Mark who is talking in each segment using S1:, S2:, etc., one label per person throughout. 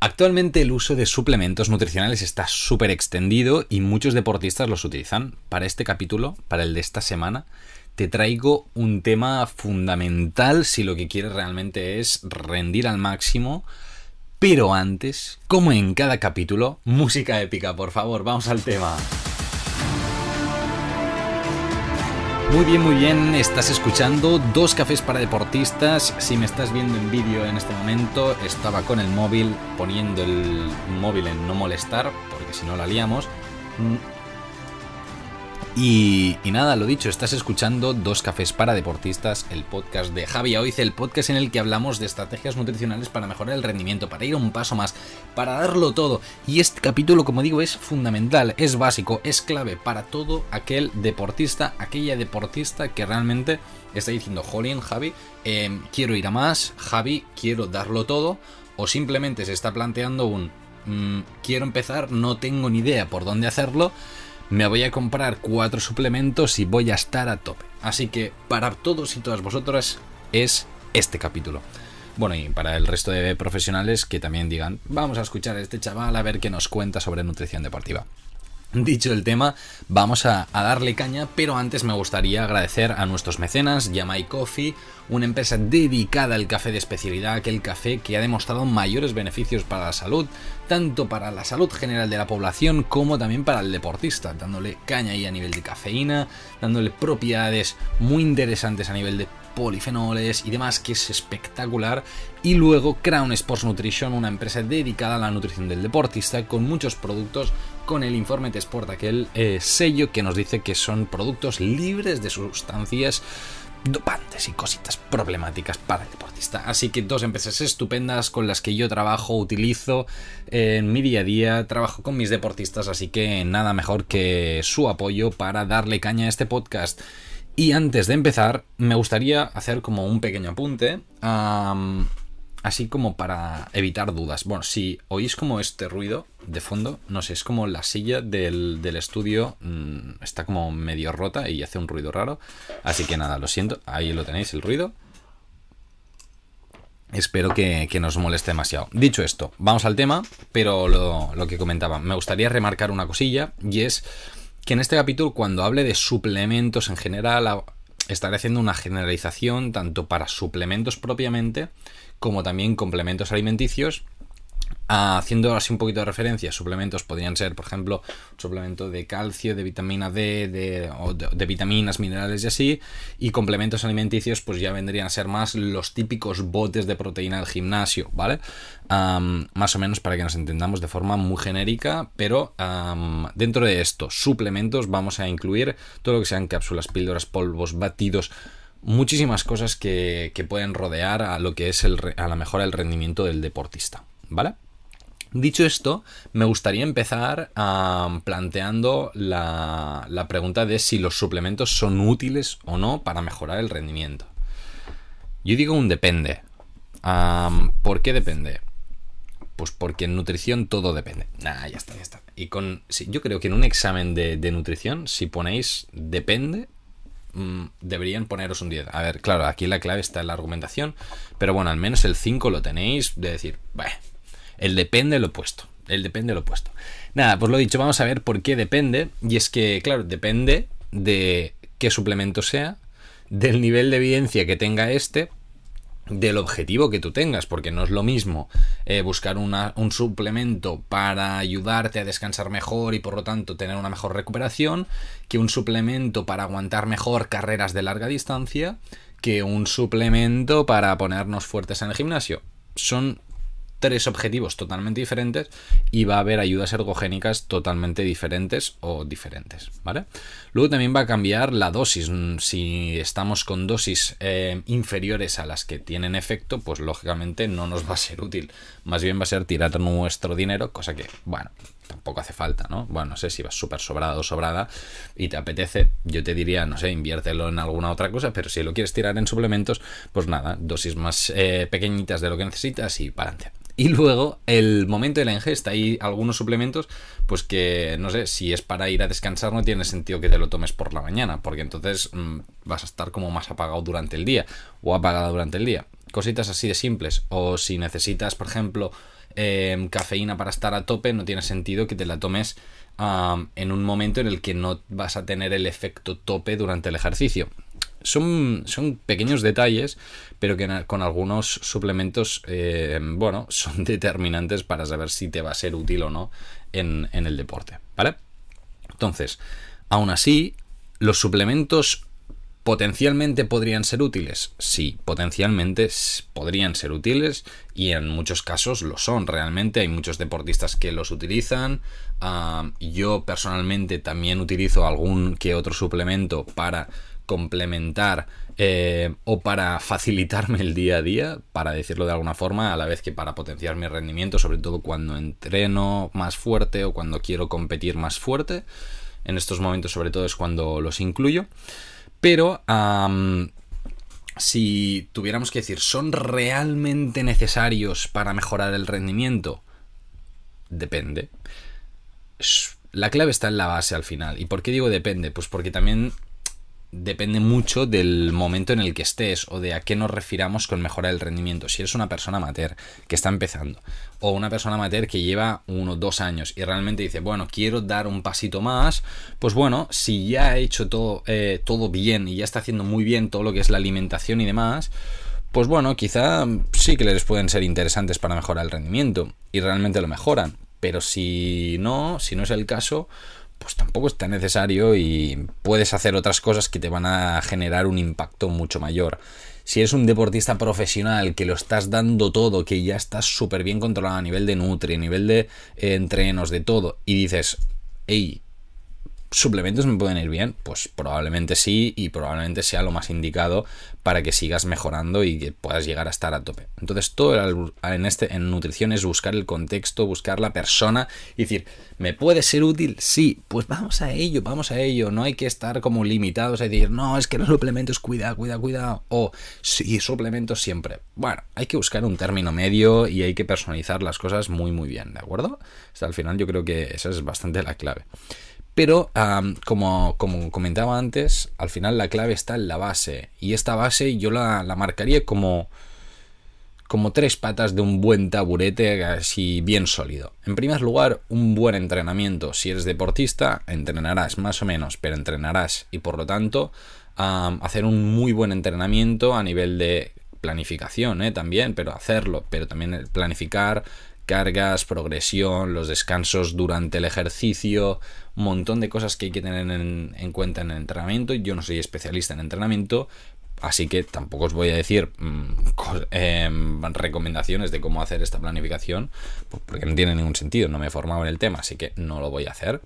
S1: Actualmente el uso de suplementos nutricionales está súper extendido y muchos deportistas los utilizan. Para este capítulo, para el de esta semana, te traigo un tema fundamental si lo que quieres realmente es rendir al máximo. Pero antes, como en cada capítulo, música épica, por favor, vamos al tema. Muy bien, muy bien, estás escuchando Dos Cafés para Deportistas. Si me estás viendo en vídeo en este momento, estaba con el móvil poniendo el móvil en no molestar, porque si no la liamos. Y, nada, lo dicho, estás escuchando Dos Cafés para Deportistas, el podcast de Javi Oiz, el podcast en el que hablamos de estrategias nutricionales para mejorar el rendimiento, para ir un paso más, para darlo todo. Y este capítulo, como digo, es fundamental, es básico, es clave para todo aquel deportista, aquella deportista que realmente está diciendo, Jolín, Javi, em, quiero ir a más, Javi, quiero darlo todo, o simplemente se está planteando un, mm, quiero empezar, no tengo ni idea por dónde hacerlo me voy a comprar cuatro suplementos y voy a estar a tope. Así que para todos y todas vosotras es este capítulo. Bueno, y para el resto de profesionales que también digan, vamos a escuchar a este chaval a ver qué nos cuenta sobre nutrición deportiva. Dicho el tema, vamos a, darle caña, pero antes me gustaría agradecer a nuestros mecenas, Yamai Coffee, una empresa dedicada al café de especialidad, aquel café que ha demostrado mayores beneficios para la salud, tanto para la salud general de la población como también para el deportista, dándole caña ahí a nivel de cafeína, dándole propiedades muy interesantes a nivel de polifenoles y demás, que es espectacular. Y luego Crown Sports Nutrition, una empresa dedicada a la nutrición del deportista, con muchos productos con el informe de Sport, aquel eh, sello que nos dice que son productos libres de sustancias dopantes y cositas problemáticas para el deportista. Así que dos empresas estupendas con las que yo trabajo, utilizo en mi día a día, trabajo con mis deportistas, así que nada mejor que su apoyo para darle caña a este podcast. Y antes de empezar, me gustaría hacer como un pequeño apunte, así como para evitar dudas. Bueno, si oís como este ruido de fondo, no sé, es como la silla del, estudio mm, está como medio rota y hace un ruido raro. Así que nada, lo siento, ahí lo tenéis el ruido. Espero que, que no os moleste demasiado. Dicho esto, vamos al tema, pero lo, lo que comentaba, me gustaría remarcar una cosilla y es que en este capítulo, cuando hable de suplementos en general, estaré haciendo una generalización tanto para suplementos propiamente como también complementos alimenticios Haciendo así un poquito de referencia, suplementos podrían ser, por ejemplo, suplemento de calcio, de vitamina D, de, vitaminas, minerales y así. Y complementos alimenticios, pues ya vendrían a ser más los típicos botes de proteína del gimnasio, ¿vale? más o menos para que nos entendamos de forma muy genérica, pero dentro de estos suplementos vamos a incluir todo lo que sean cápsulas, píldoras, polvos, batidos, muchísimas cosas que, que, pueden rodear a lo que es el, a la mejora del rendimiento del deportista, ¿vale? Dicho esto, me gustaría empezar planteando la, pregunta de si los suplementos son útiles o no para mejorar el rendimiento. Yo digo un depende. ¿Por qué depende? Pues porque en nutrición todo depende. Nah, ya está, ya está. Y con. yo creo que en un examen de, nutrición, si ponéis depende, mm, deberían poneros un 10. A ver, claro, aquí la clave está en la argumentación. Pero bueno, al menos el 5 lo tenéis de decir, bueno, el depende lo opuesto. El depende lo opuesto. Nada, pues lo dicho, vamos a ver por qué depende. Y es que, claro, depende de qué suplemento sea, del nivel de evidencia que tenga este, del objetivo que tú tengas, porque no es lo mismo eh, buscar un suplemento para ayudarte a descansar mejor y por lo tanto tener una mejor recuperación, que un suplemento para aguantar mejor carreras de larga distancia, que un suplemento para ponernos fuertes en el gimnasio. Son tres objetivos totalmente diferentes y va a haber ayudas ergogénicas totalmente diferentes o diferentes, ¿vale? Luego también va a cambiar la dosis. Si estamos con dosis eh, inferiores a las que tienen efecto, pues lógicamente no nos va a ser útil. Más bien va a ser tirar nuestro dinero, cosa que, bueno, tampoco hace falta, ¿no? Bueno, no sé si vas súper sobrado o sobrada y te apetece, yo te diría, no sé, inviértelo en alguna otra cosa, pero si lo quieres tirar en suplementos, pues nada, dosis más eh, pequeñitas de lo que necesitas y para adelante. Y luego, el momento de la ingesta, hay algunos suplementos, pues que, no sé, si es para ir a descansar, no tiene sentido que te lo tomes por la mañana, porque entonces mm, vas a estar como más apagado durante el día, o apagada durante el día. Cositas así de simples. O si necesitas, por ejemplo, em, cafeína para estar a tope, no tiene sentido que te la tomes en un momento en el que no vas a tener el efecto tope durante el ejercicio. Son, son pequeños detalles, pero que con algunos suplementos, eh, bueno, son determinantes para saber si te va a ser útil o no en, en el deporte, ¿vale? Entonces, aún así, los suplementos ¿Potencialmente podrían ser útiles? Sí, potencialmente podrían ser útiles y en muchos casos lo son realmente. Hay muchos deportistas que los utilizan. Ah, yo personalmente también utilizo algún que otro suplemento para complementar eh, o para facilitarme el día a día, para decirlo de alguna forma, a la vez que para potenciar mi rendimiento, sobre todo cuando entreno más fuerte o cuando quiero competir más fuerte. En estos momentos sobre todo es cuando los incluyo. Pero si tuviéramos que decir, ¿son realmente necesarios para mejorar el rendimiento? Depende. La clave está en la base al final. ¿Y por qué digo depende? Pues porque también depende mucho del momento en el que estés o de a qué nos refiramos con mejorar el rendimiento. Si eres una persona amateur que está empezando o una persona amateur que lleva uno o dos años y realmente dice, bueno, quiero dar un pasito más, pues bueno, si ya ha hecho todo, eh, todo bien y ya está haciendo muy bien todo lo que es la alimentación y demás, pues bueno, quizá sí que les pueden ser interesantes para mejorar el rendimiento y realmente lo mejoran. Pero si no, si no es el caso, pues tampoco es tan necesario y puedes hacer otras cosas que te van a generar un impacto mucho mayor. Si eres un deportista profesional que lo estás dando todo, que ya estás súper bien controlado a nivel de nutri, a nivel de eh, entrenos, de todo, y dices, hey, ¿Suplementos me pueden ir bien? Pues probablemente sí y probablemente sea lo más indicado para que sigas mejorando y que puedas llegar a estar a tope. Entonces todo en, este, en nutrición es buscar el contexto, buscar la persona y decir, ¿me puede ser útil? Sí, pues vamos a ello, vamos a ello. No hay que estar como limitados a decir, no, es que los suplementos, cuida, cuida, cuida. O sí, suplementos siempre. Bueno, hay que buscar un término medio y hay que personalizar las cosas muy, muy bien, ¿de acuerdo? Hasta al final yo creo que esa es bastante la clave. Pero, como, como, comentaba antes, al final la clave está en la base. Y esta base yo la, marcaría como, como tres patas de un buen taburete así bien sólido. En primer lugar, un buen entrenamiento. Si eres deportista, entrenarás más o menos, pero entrenarás. Y por lo tanto, hacer un muy buen entrenamiento a nivel de planificación ¿eh? también, pero hacerlo, pero también planificar cargas, progresión, los descansos durante el ejercicio, un montón de cosas que hay que tener en, cuenta en el entrenamiento. Yo no soy especialista en entrenamiento, así que tampoco os voy a decir mm, em, recomendaciones de cómo hacer esta planificación, pues porque no tiene ningún sentido, no me he formado en el tema, así que no lo voy a hacer.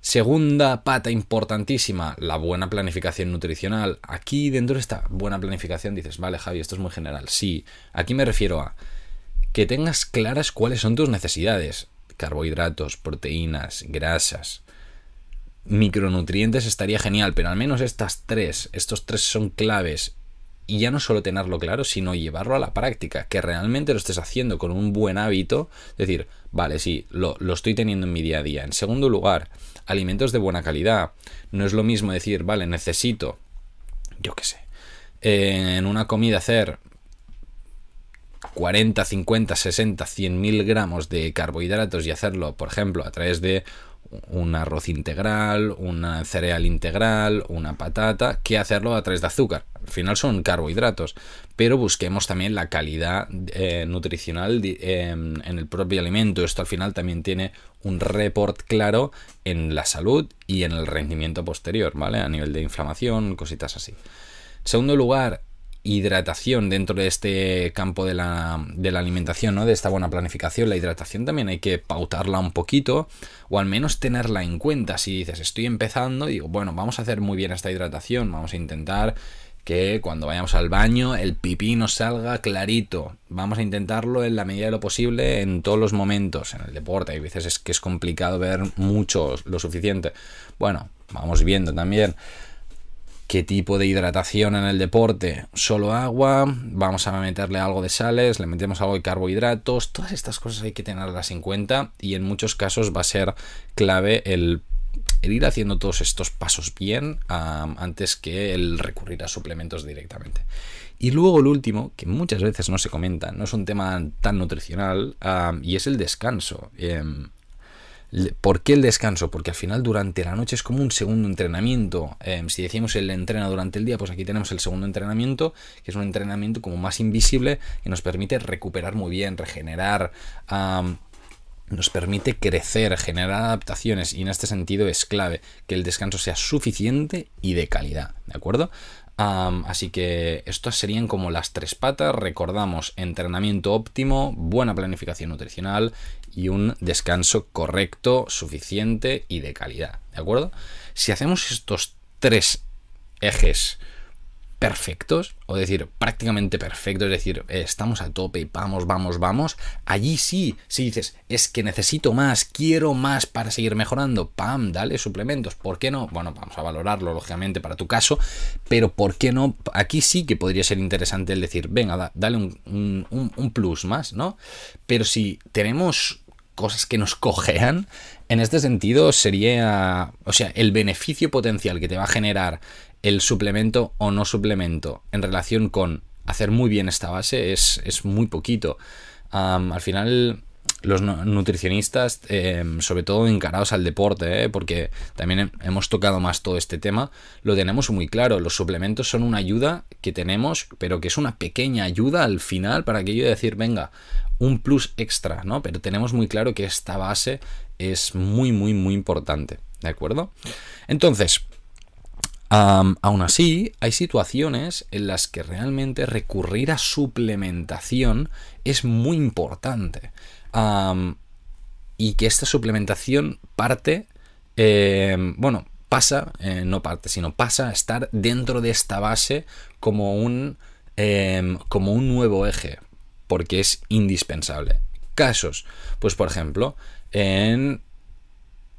S1: Segunda pata importantísima, la buena planificación nutricional. Aquí dentro de esta buena planificación dices, vale Javi, esto es muy general. Sí, aquí me refiero a que tengas claras cuáles son tus necesidades. Carbohidratos, proteínas, grasas, micronutrientes estaría genial, pero al menos estas tres, estos tres son claves. Y ya no solo tenerlo claro, sino llevarlo a la práctica, que realmente lo estés haciendo con un buen hábito. Es decir, vale, sí, lo, lo estoy teniendo en mi día a día. En segundo lugar, alimentos de buena calidad. No es lo mismo decir, vale, necesito, yo qué sé, en una comida hacer 40, 50, 60, 100 mil gramos de carbohidratos y hacerlo, por ejemplo, a través de un arroz integral, una cereal integral, una patata, que hacerlo a través de azúcar. Al final son carbohidratos, pero busquemos también la calidad eh, nutricional em, en el propio alimento. Esto al final también tiene un report claro en la salud y en el rendimiento posterior, ¿vale? A nivel de inflamación, cositas así. segundo lugar, hidratación dentro de este campo de la, de la, alimentación, ¿no? De esta buena planificación. La hidratación también hay que pautarla un poquito o al menos tenerla en cuenta. Si dices, estoy empezando, digo, bueno, vamos a hacer muy bien esta hidratación, vamos a intentar que cuando vayamos al baño el pipí nos salga clarito. Vamos a intentarlo en la medida de lo posible en todos los momentos. En el deporte hay veces es que es complicado ver mucho, lo suficiente. Bueno, vamos viendo también qué tipo de hidratación en el deporte, solo agua, vamos a meterle algo de sales, le metemos algo de carbohidratos, todas estas cosas hay que tenerlas en cuenta y en muchos casos va a ser clave el ir haciendo todos estos pasos bien antes que el recurrir a suplementos directamente. Y luego el último, que muchas veces no se comenta, no es un tema tan nutricional, y es el descanso. Em, ¿Por qué el descanso? Porque al final durante la noche es como un segundo entrenamiento. Em, si decimos el entreno durante el día, pues aquí tenemos el segundo entrenamiento, que es un entrenamiento como más invisible que nos permite recuperar muy bien, regenerar nos permite crecer, generar adaptaciones y en este sentido es clave que el descanso sea suficiente y de calidad, ¿de acuerdo? así que estas serían como las tres patas, recordamos entrenamiento óptimo, buena planificación nutricional y un descanso correcto, suficiente y de calidad, ¿de acuerdo? Si hacemos estos tres ejes perfectos, o decir, prácticamente perfectos, es decir, eh, estamos a tope y vamos, vamos, vamos, allí sí, si dices, es que necesito más, quiero más para seguir mejorando, pam, dale suplementos, ¿por qué no? Bueno, vamos a valorarlo, lógicamente, para tu caso, pero ¿por qué no? Aquí sí que podría ser interesante el decir, venga, dale un, un plus más, ¿no? Pero si tenemos cosas que nos cojean, en este sentido sería, o sea, el beneficio potencial que te va a generar el suplemento o no suplemento en relación con hacer muy bien esta base es, muy poquito. al final, los nutricionistas, em, sobre todo encarados al deporte, ¿eh? porque también hemos tocado más todo este tema, lo tenemos muy claro. Los suplementos son una ayuda que tenemos, pero que es una pequeña ayuda al final para que yo decir, venga, un plus extra, ¿no? Pero tenemos muy claro que esta base es muy, muy, muy importante, ¿de acuerdo? Entonces, aún así, hay situaciones en las que realmente recurrir a suplementación es muy importante. y que esta suplementación parte, em, bueno, pasa, eh, no parte, sino pasa a estar dentro de esta base como un, em, como un nuevo eje, porque es indispensable. Casos, pues por ejemplo, en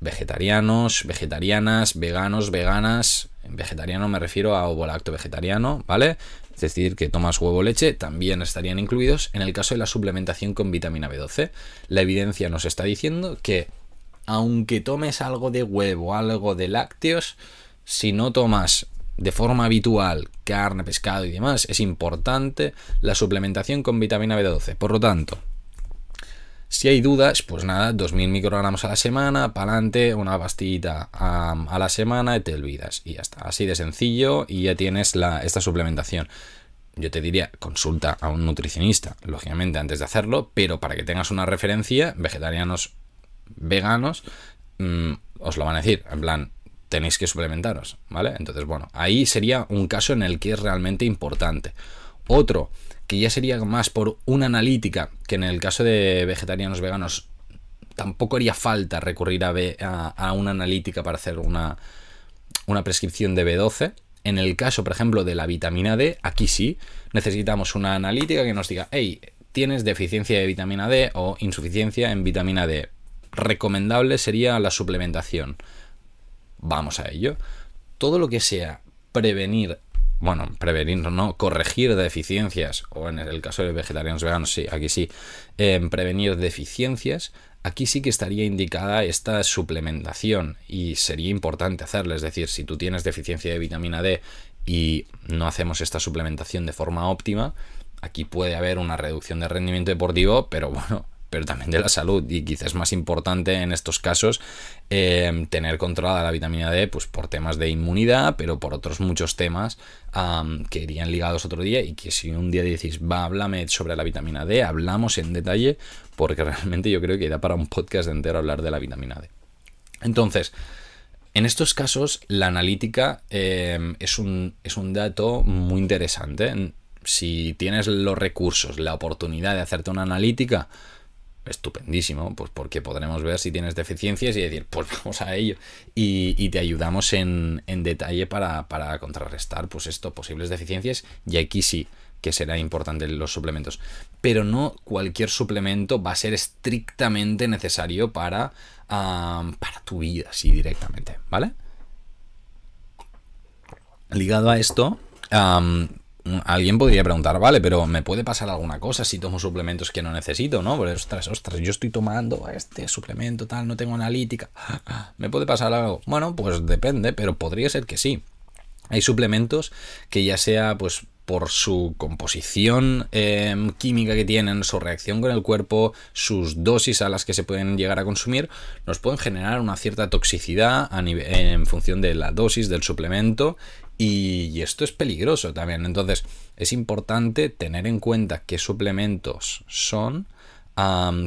S1: vegetarianos, vegetarianas, veganos, veganas. En vegetariano me refiero a ovo-lacto vegetariano, ¿vale? Es decir, que tomas huevo leche, también estarían incluidos en el caso de la suplementación con vitamina B12. La evidencia nos está diciendo que aunque tomes algo de huevo, algo de lácteos, si no tomas de forma habitual carne, pescado y demás, es importante la suplementación con vitamina B12. Por lo tanto, si hay dudas, pues nada, 2000 microgramos a la semana, para adelante, una pastillita a, la semana y te olvidas. Y ya está, así de sencillo y ya tienes esta suplementación. Yo te diría, consulta a un nutricionista, lógicamente, antes de hacerlo, pero para que tengas una referencia, vegetarianos, veganos, mm, os lo van a decir, en plan, tenéis que suplementaros, ¿vale? Entonces, bueno, ahí sería un caso en el que es realmente importante. Otro, que ya sería más por una analítica, que en el caso de vegetarianos veganos tampoco haría falta recurrir a, una analítica para hacer una, una prescripción de B12. En el caso, por ejemplo, de la vitamina D, aquí sí necesitamos una analítica que nos diga, hey, tienes deficiencia de vitamina D o insuficiencia en vitamina D. Recomendable sería la suplementación. Vamos a ello. Todo lo que sea prevenir bueno, prevenir, no, corregir deficiencias, o en el caso de vegetarianos veganos, sí, aquí sí, en prevenir deficiencias, aquí sí que estaría indicada esta suplementación y sería importante hacerla. Es decir, si tú tienes deficiencia de vitamina D y no hacemos esta suplementación de forma óptima, aquí puede haber una reducción de rendimiento deportivo, pero bueno, pero también de la salud. Y quizás más importante en estos casos em, tener controlada la vitamina D, pues por temas de inmunidad, pero por otros muchos temas que irían ligados otro día. Y que si un día decís, va, háblame sobre la vitamina D, hablamos en detalle, porque realmente yo creo que da para un podcast entero hablar de la vitamina D. Entonces, en estos casos, la analítica em, es, un, es un dato muy interesante. Si tienes los recursos, la oportunidad de hacerte una analítica, estupendísimo, pues porque podremos ver si tienes deficiencias y decir, pues vamos a ello. Y, te ayudamos en, detalle para, contrarrestar pues esto, posibles deficiencias. Y aquí sí que será importante los suplementos. Pero no cualquier suplemento va a ser estrictamente necesario para, para tu vida, sí, directamente, ¿vale? Ligado a esto, alguien podría preguntar, vale, pero ¿me puede pasar alguna cosa si tomo suplementos que no necesito, no? Porque, ostras, ostras, yo estoy tomando este suplemento tal, no tengo analítica. ¿Me puede pasar algo? Bueno, pues depende, pero podría ser que sí. Hay suplementos que ya sea pues por su composición em, química que tienen, su reacción con el cuerpo, sus dosis a las que se pueden llegar a consumir, nos pueden generar una cierta toxicidad en función de la dosis del suplemento y, esto es peligroso también. Entonces es importante tener en cuenta qué suplementos son,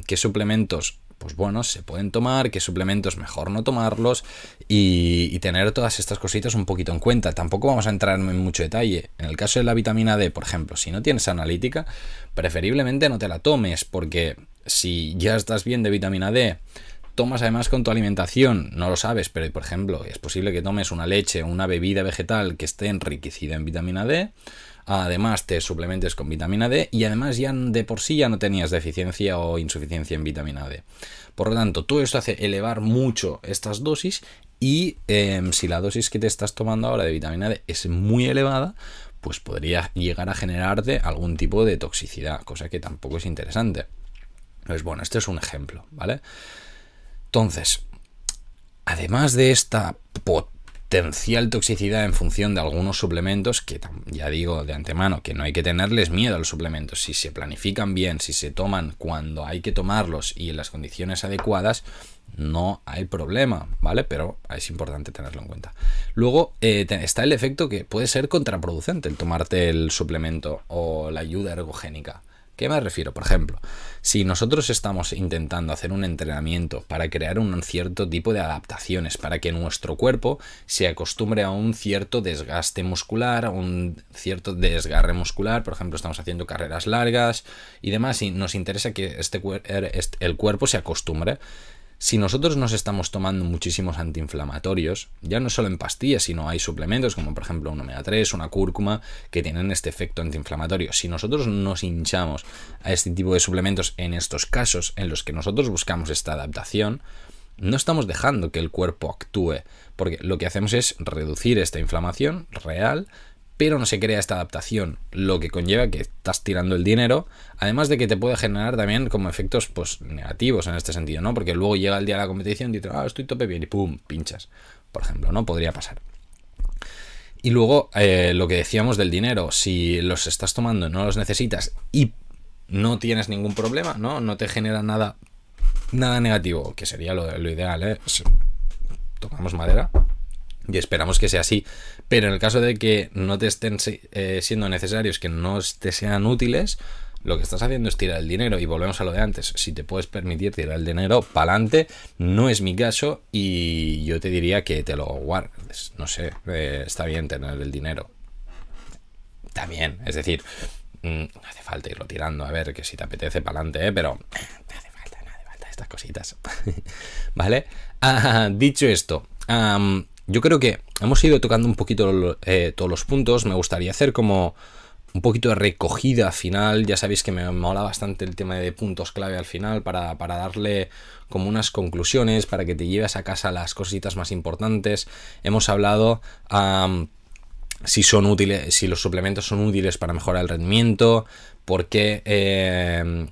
S1: qué suplementos pues bueno, se pueden tomar, qué suplementos mejor no tomarlos y, tener todas estas cositas un poquito en cuenta. Tampoco vamos a entrar en mucho detalle. En el caso de la vitamina D, por ejemplo, si no tienes analítica, preferiblemente no te la tomes porque si ya estás bien de vitamina D, tomas además con tu alimentación, no lo sabes, pero por ejemplo, es posible que tomes una leche o una bebida vegetal que esté enriquecida en vitamina D, además te suplementes con vitamina D y además ya de por sí ya no tenías deficiencia o insuficiencia en vitamina D. Por lo tanto, todo esto hace elevar mucho estas dosis y em, si la dosis que te estás tomando ahora de vitamina D es muy elevada, pues podría llegar a generarte algún tipo de toxicidad, cosa que tampoco es interesante. Pues bueno, este es un ejemplo, ¿vale? Entonces, además de esta potencial toxicidad en función de algunos suplementos, que ya digo de antemano que no hay que tenerles miedo a los suplementos, si se planifican bien, si se toman cuando hay que tomarlos y en las condiciones adecuadas, no hay problema, ¿vale? Pero es importante tenerlo en cuenta. Luego eh, está el efecto que puede ser contraproducente el tomarte el suplemento o la ayuda ergogénica. ¿Qué me refiero? Por ejemplo, si nosotros estamos intentando hacer un entrenamiento para crear un cierto tipo de adaptaciones, para que nuestro cuerpo se acostumbre a un cierto desgaste muscular, a un cierto desgarre muscular, por ejemplo, estamos haciendo carreras largas y demás, y nos interesa que este, el cuerpo se acostumbre, si nosotros nos estamos tomando muchísimos antiinflamatorios, ya no solo en pastillas, sino hay suplementos como por ejemplo un omega 3, una cúrcuma, que tienen este efecto antiinflamatorio. Si nosotros nos hinchamos a este tipo de suplementos en estos casos en los que nosotros buscamos esta adaptación, no estamos dejando que el cuerpo actúe, porque lo que hacemos es reducir esta inflamación real pero no se crea esta adaptación, lo que conlleva que estás tirando el dinero, además de que te puede generar también como efectos pues negativos en este sentido, ¿no? Porque luego llega el día de la competición y dices, ah, estoy tope bien y pum, pinchas, por ejemplo, ¿no? Podría pasar. Y luego eh, lo que decíamos del dinero, si los estás tomando, no los necesitas y no tienes ningún problema, ¿no? No te genera nada, nada negativo, que sería lo, ideal, ¿eh? Tocamos madera, y esperamos que sea así. Pero en el caso de que no te estén eh, siendo necesarios, que no te sean útiles, lo que estás haciendo es tirar el dinero. Y volvemos a lo de antes. Si te puedes permitir tirar el dinero, pa'lante. No es mi caso. Y yo te diría que te lo guardes. No sé, eh, está bien tener el dinero. Bien. Es decir, mm, no hace falta irlo tirando. A ver, que si te apetece, pa'lante, ¿eh? Pero no hace falta, no hace falta estas cositas. ¿Vale? Ah, dicho esto. Yo creo que hemos ido tocando un poquito eh, todos los puntos. Me gustaría hacer como un poquito de recogida final. Ya sabéis que me mola bastante el tema de puntos clave al final para, darle como unas conclusiones, para que te lleves a casa las cositas más importantes. Hemos hablado si son útiles, si los suplementos son útiles para mejorar el rendimiento, por qué eh,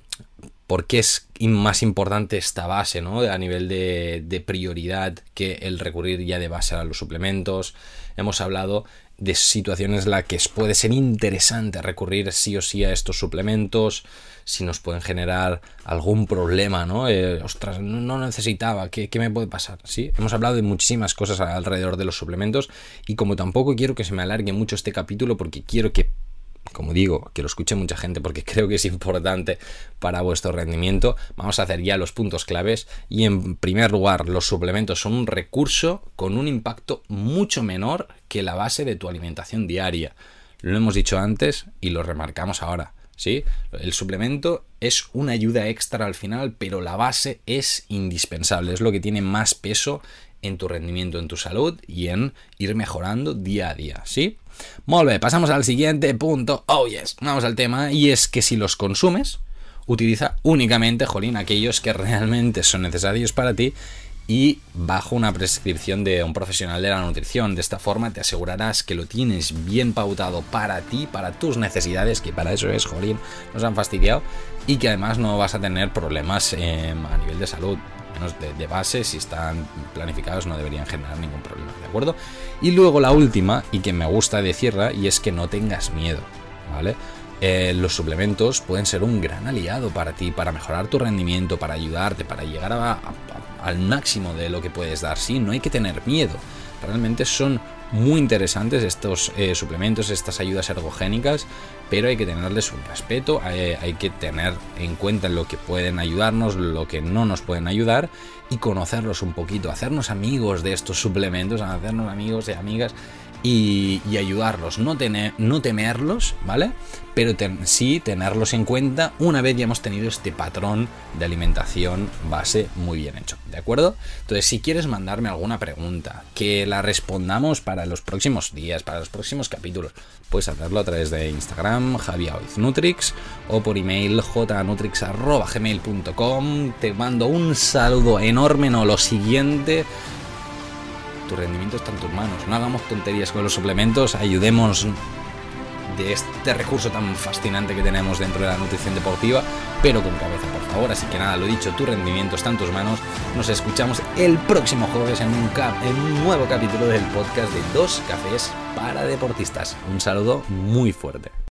S1: por qué es más importante esta base, ¿no? A nivel de, prioridad que el recurrir ya de base a los suplementos. Hemos hablado de situaciones en las que puede ser interesante recurrir sí o sí a estos suplementos, si nos pueden generar algún problema, ¿no? Eh, ostras, no necesitaba, ¿qué, ¿qué, me puede pasar? Sí, hemos hablado de muchísimas cosas alrededor de los suplementos y como tampoco quiero que se me alargue mucho este capítulo porque quiero que como digo, que lo escuche mucha gente porque creo que es importante para vuestro rendimiento. Vamos a hacer ya los puntos claves y en primer lugar los suplementos son un recurso con un impacto mucho menor que la base de tu alimentación diaria. Lo hemos dicho antes y lo remarcamos ahora. ¿sí? El suplemento es una ayuda extra al final, pero la base es indispensable, es lo que tiene más peso en tu rendimiento, en tu salud y en ir mejorando día a día, ¿sí? Muy bien, pasamos al siguiente punto. Oh, yes, vamos al tema y es que si los consumes, utiliza únicamente, jolín, aquellos que realmente son necesarios para ti y bajo una prescripción de un profesional de la nutrición. De esta forma te asegurarás que lo tienes bien pautado para ti, para tus necesidades, que para eso es, jolín, nos han fastidiado, y que además no vas a tener problemas em, a nivel de salud. Menos de, de base, si están planificados, no deberían generar ningún problema, ¿de acuerdo? Y luego la última, y que me gusta decirla, y es que no tengas miedo, ¿vale? Eh, los suplementos pueden ser un gran aliado para ti, para mejorar tu rendimiento, para ayudarte, para llegar al máximo de lo que puedes dar. Sí, no hay que tener miedo. Realmente son muy interesantes estos eh, suplementos, estas ayudas ergogénicas, pero hay que tenerles un respeto, hay, hay, que tener en cuenta lo que pueden ayudarnos, lo que no nos pueden ayudar y conocerlos un poquito, hacernos amigos de estos suplementos, hacernos amigos y amigas y, ayudarlos, no, tener, no temerlos, ¿vale? Pero sí tenerlos en cuenta una vez ya hemos tenido este patrón de alimentación base muy bien hecho, ¿de acuerdo? Entonces, si quieres mandarme alguna pregunta, que la respondamos para los próximos días, para los próximos capítulos, puedes hacerlo a través de Instagram, javiaoiznutrix, o por email jnutrix.gmail.com. Te mando un saludo enorme, no lo siguiente tu rendimiento está en tus manos. No hagamos tonterías con los suplementos, ayudemos de este recurso tan fascinante que tenemos dentro de la nutrición deportiva, pero con cabeza, por favor. Así que nada, lo dicho, tu rendimiento está en tus manos. Nos escuchamos el próximo jueves en un, en un nuevo capítulo del podcast de Dos Cafés para Deportistas. Un saludo muy fuerte.